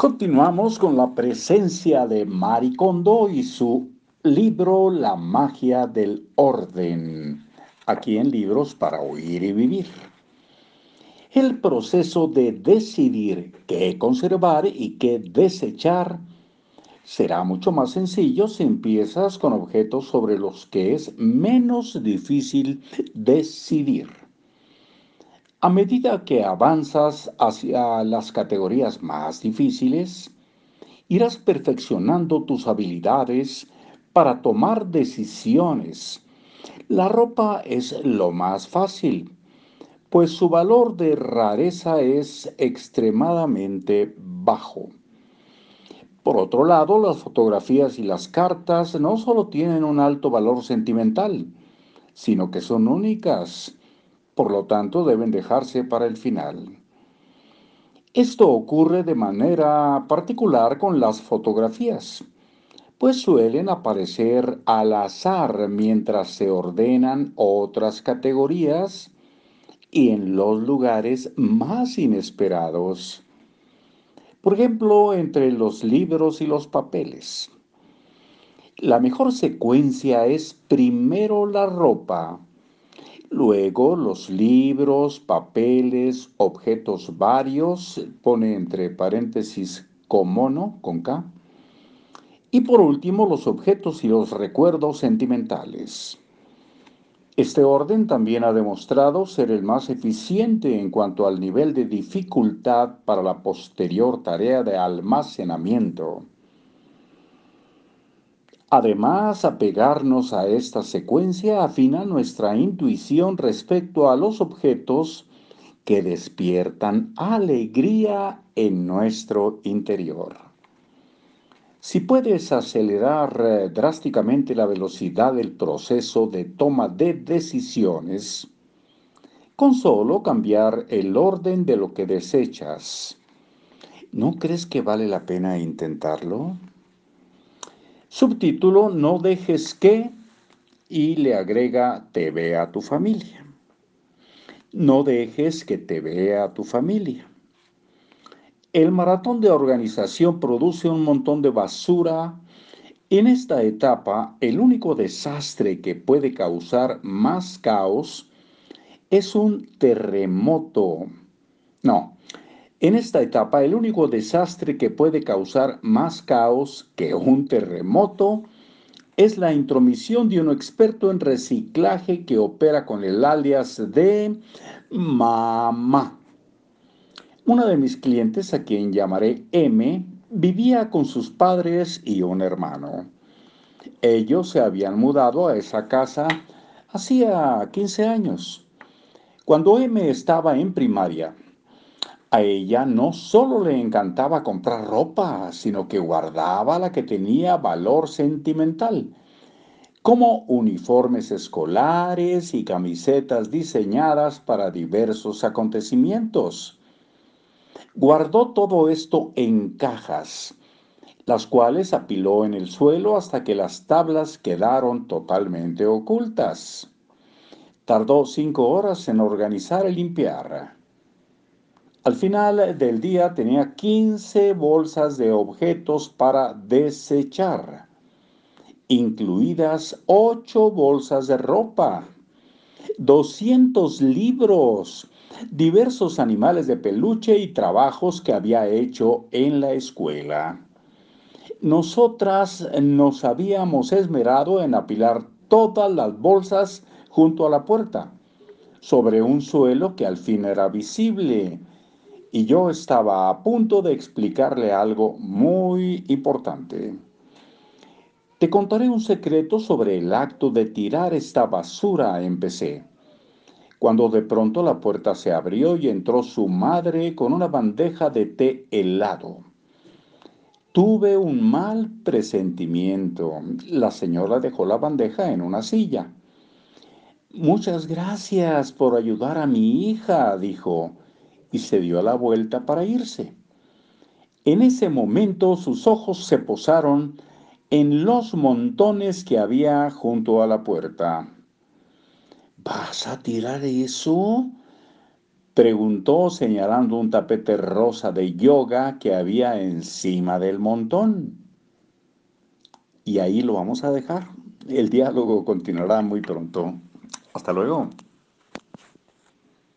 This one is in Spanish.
Continuamos con la presencia de Maricondo y su libro La magia del orden, aquí en Libros para Oír y Vivir. El proceso de decidir qué conservar y qué desechar será mucho más sencillo si empiezas con objetos sobre los que es menos difícil decidir. A medida que avanzas hacia las categorías más difíciles, irás perfeccionando tus habilidades para tomar decisiones. La ropa es lo más fácil, pues su valor de rareza es extremadamente bajo. Por otro lado, las fotografías y las cartas no solo tienen un alto valor sentimental, sino que son únicas por lo tanto deben dejarse para el final. Esto ocurre de manera particular con las fotografías, pues suelen aparecer al azar mientras se ordenan otras categorías y en los lugares más inesperados. Por ejemplo, entre los libros y los papeles. La mejor secuencia es primero la ropa, Luego los libros, papeles, objetos varios, pone entre paréntesis comono, con K. Y por último los objetos y los recuerdos sentimentales. Este orden también ha demostrado ser el más eficiente en cuanto al nivel de dificultad para la posterior tarea de almacenamiento. Además, apegarnos a esta secuencia afina nuestra intuición respecto a los objetos que despiertan alegría en nuestro interior. Si puedes acelerar eh, drásticamente la velocidad del proceso de toma de decisiones, con solo cambiar el orden de lo que desechas, ¿no crees que vale la pena intentarlo? Subtítulo, no dejes que y le agrega, te vea tu familia. No dejes que te vea tu familia. El maratón de organización produce un montón de basura. En esta etapa, el único desastre que puede causar más caos es un terremoto. No, en esta etapa, el único desastre que puede causar más caos que un terremoto es la intromisión de un experto en reciclaje que opera con el alias de mamá. Una de mis clientes, a quien llamaré M, vivía con sus padres y un hermano. Ellos se habían mudado a esa casa hacía 15 años. Cuando M estaba en primaria, a ella no solo le encantaba comprar ropa, sino que guardaba la que tenía valor sentimental, como uniformes escolares y camisetas diseñadas para diversos acontecimientos. Guardó todo esto en cajas, las cuales apiló en el suelo hasta que las tablas quedaron totalmente ocultas. Tardó cinco horas en organizar y limpiar. Al final del día tenía 15 bolsas de objetos para desechar, incluidas 8 bolsas de ropa, 200 libros, diversos animales de peluche y trabajos que había hecho en la escuela. Nosotras nos habíamos esmerado en apilar todas las bolsas junto a la puerta, sobre un suelo que al fin era visible y yo estaba a punto de explicarle algo muy importante. Te contaré un secreto sobre el acto de tirar esta basura, empecé, cuando de pronto la puerta se abrió y entró su madre con una bandeja de té helado. Tuve un mal presentimiento. La señora dejó la bandeja en una silla. Muchas gracias por ayudar a mi hija, dijo y se dio la vuelta para irse. En ese momento sus ojos se posaron en los montones que había junto a la puerta. ¿Vas a tirar eso? Preguntó señalando un tapete rosa de yoga que había encima del montón. Y ahí lo vamos a dejar. El diálogo continuará muy pronto. Hasta luego.